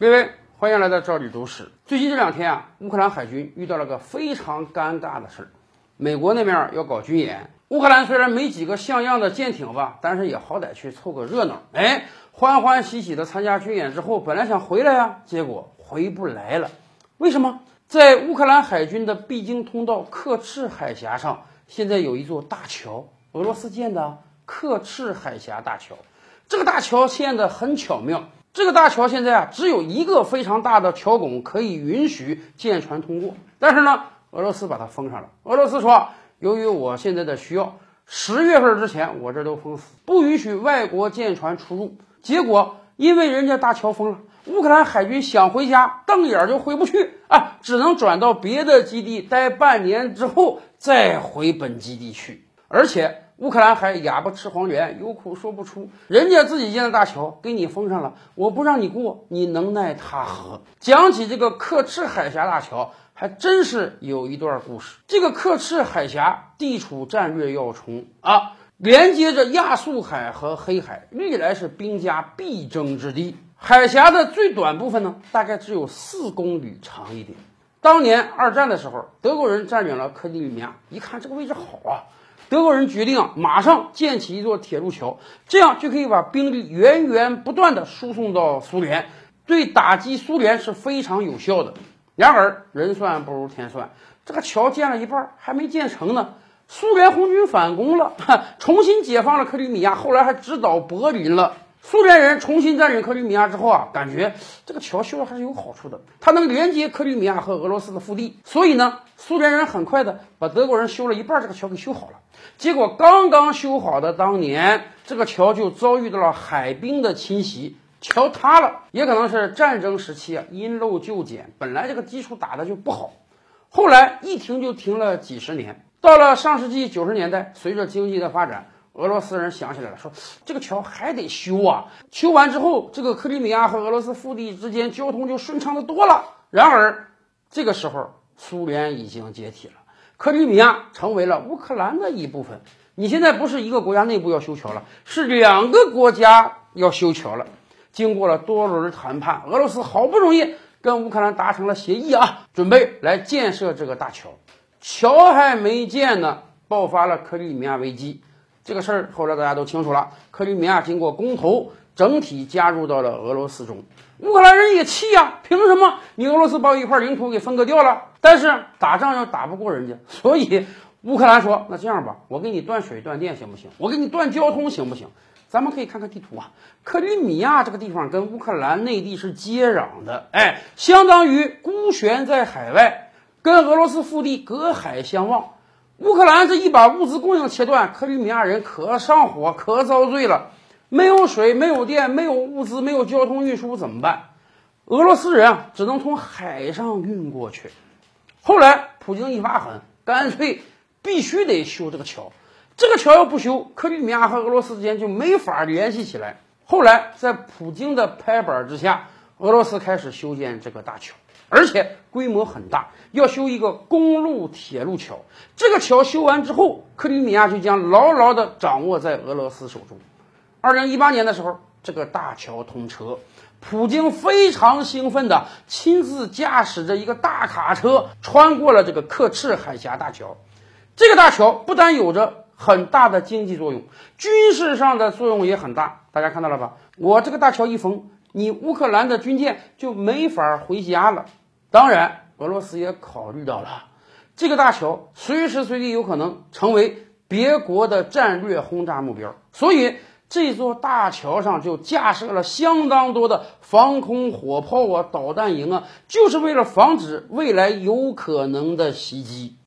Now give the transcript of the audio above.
各位，欢迎来到赵李读史。最近这两天啊，乌克兰海军遇到了个非常尴尬的事儿，美国那边要搞军演，乌克兰虽然没几个像样的舰艇吧，但是也好歹去凑个热闹。哎，欢欢喜喜的参加军演之后，本来想回来呀，结果回不来了。为什么？在乌克兰海军的必经通道克赤海峡上，现在有一座大桥，俄罗斯建的克赤海峡大桥。这个大桥建的很巧妙。这个大桥现在啊，只有一个非常大的桥拱可以允许舰船通过，但是呢，俄罗斯把它封上了。俄罗斯说，由于我现在的需要，十月份之前我这都封死，不允许外国舰船出入。结果因为人家大桥封了，乌克兰海军想回家，瞪眼就回不去啊，只能转到别的基地待半年之后再回本基地去，而且。乌克兰还哑巴吃黄连，有苦说不出。人家自己建的大桥给你封上了，我不让你过，你能奈他何？讲起这个克赤海峡大桥，还真是有一段故事。这个克赤海峡地处战略要冲啊，连接着亚速海和黑海，历来是兵家必争之地。海峡的最短部分呢，大概只有四公里长一点。当年二战的时候，德国人占领了克里米亚，一看这个位置好啊。德国人决定啊，马上建起一座铁路桥，这样就可以把兵力源源不断的输送到苏联，对打击苏联是非常有效的。然而人算不如天算，这个桥建了一半还没建成呢，苏联红军反攻了，重新解放了克里米亚，后来还直捣柏林了。苏联人重新占领克里米亚之后啊，感觉这个桥修的还是有好处的，它能连接克里米亚和俄罗斯的腹地。所以呢，苏联人很快的把德国人修了一半这个桥给修好了。结果刚刚修好的当年，这个桥就遭遇到了海冰的侵袭，桥塌了。也可能是战争时期啊，因陋就简，本来这个基础打的就不好，后来一停就停了几十年。到了上世纪九十年代，随着经济的发展。俄罗斯人想起来了，说这个桥还得修啊！修完之后，这个克里米亚和俄罗斯腹地之间交通就顺畅的多了。然而，这个时候苏联已经解体了，克里米亚成为了乌克兰的一部分。你现在不是一个国家内部要修桥了，是两个国家要修桥了。经过了多轮谈判，俄罗斯好不容易跟乌克兰达成了协议啊，准备来建设这个大桥。桥还没建呢，爆发了克里米亚危机。这个事儿后来大家都清楚了，克里米亚经过公投，整体加入到了俄罗斯中。乌克兰人也气呀，凭什么你俄罗斯把我一块领土给分割掉了？但是打仗又打不过人家，所以乌克兰说：“那这样吧，我给你断水断电行不行？我给你断交通行不行？”咱们可以看看地图啊，克里米亚这个地方跟乌克兰内地是接壤的，哎，相当于孤悬在海外，跟俄罗斯腹地隔海相望。乌克兰这一把物资供应切断，克里米亚人可上火，可遭罪了。没有水，没有电，没有物资，没有交通运输，怎么办？俄罗斯人啊，只能从海上运过去。后来普京一发狠，干脆必须得修这个桥。这个桥要不修，克里米亚和俄罗斯之间就没法联系起来。后来在普京的拍板之下，俄罗斯开始修建这个大桥。而且规模很大，要修一个公路铁路桥。这个桥修完之后，克里米亚就将牢牢地掌握在俄罗斯手中。二零一八年的时候，这个大桥通车，普京非常兴奋地亲自驾驶着一个大卡车穿过了这个克赤海峡大桥。这个大桥不但有着很大的经济作用，军事上的作用也很大。大家看到了吧？我这个大桥一封，你乌克兰的军舰就没法回家了。当然，俄罗斯也考虑到了这个大桥随时随地有可能成为别国的战略轰炸目标，所以这座大桥上就架设了相当多的防空火炮啊、导弹营啊，就是为了防止未来有可能的袭击。